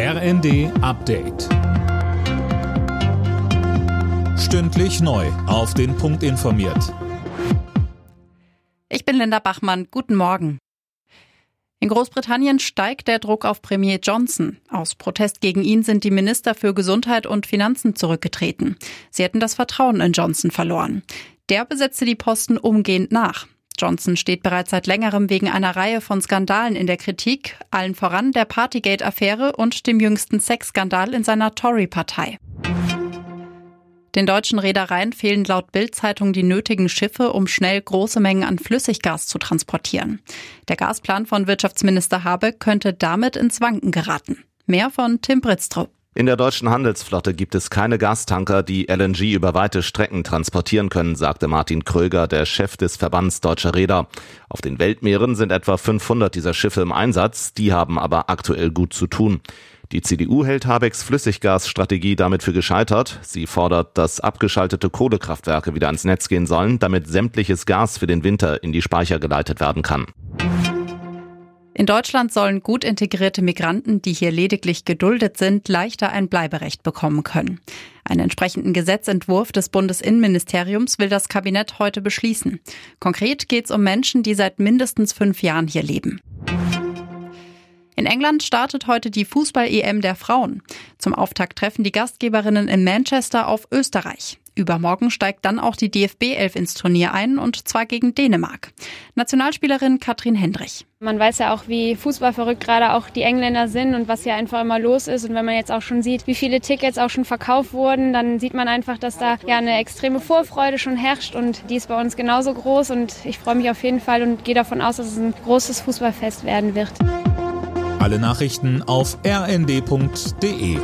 RND Update. Stündlich neu. Auf den Punkt informiert. Ich bin Linda Bachmann. Guten Morgen. In Großbritannien steigt der Druck auf Premier Johnson. Aus Protest gegen ihn sind die Minister für Gesundheit und Finanzen zurückgetreten. Sie hätten das Vertrauen in Johnson verloren. Der besetzte die Posten umgehend nach. Johnson steht bereits seit längerem wegen einer Reihe von Skandalen in der Kritik, allen voran der Partygate-Affäre und dem jüngsten Sexskandal in seiner Tory-Partei. Den deutschen Reedereien fehlen laut Bild-Zeitung die nötigen Schiffe, um schnell große Mengen an Flüssiggas zu transportieren. Der Gasplan von Wirtschaftsminister Habeck könnte damit ins Wanken geraten. Mehr von Tim Britztrup. In der deutschen Handelsflotte gibt es keine Gastanker, die LNG über weite Strecken transportieren können, sagte Martin Kröger, der Chef des Verbands deutscher Räder. Auf den Weltmeeren sind etwa 500 dieser Schiffe im Einsatz, die haben aber aktuell gut zu tun. Die CDU hält Habecks Flüssiggasstrategie damit für gescheitert. Sie fordert, dass abgeschaltete Kohlekraftwerke wieder ans Netz gehen sollen, damit sämtliches Gas für den Winter in die Speicher geleitet werden kann. In Deutschland sollen gut integrierte Migranten, die hier lediglich geduldet sind, leichter ein Bleiberecht bekommen können. Einen entsprechenden Gesetzentwurf des Bundesinnenministeriums will das Kabinett heute beschließen. Konkret geht es um Menschen, die seit mindestens fünf Jahren hier leben. In England startet heute die Fußball-EM der Frauen. Zum Auftakt treffen die Gastgeberinnen in Manchester auf Österreich. Übermorgen steigt dann auch die DFB 11 ins Turnier ein und zwar gegen Dänemark. Nationalspielerin Katrin Hendrich. Man weiß ja auch, wie fußballverrückt gerade auch die Engländer sind und was hier einfach immer los ist. Und wenn man jetzt auch schon sieht, wie viele Tickets auch schon verkauft wurden, dann sieht man einfach, dass da ja eine extreme Vorfreude schon herrscht und die ist bei uns genauso groß. Und ich freue mich auf jeden Fall und gehe davon aus, dass es ein großes Fußballfest werden wird. Alle Nachrichten auf rnd.de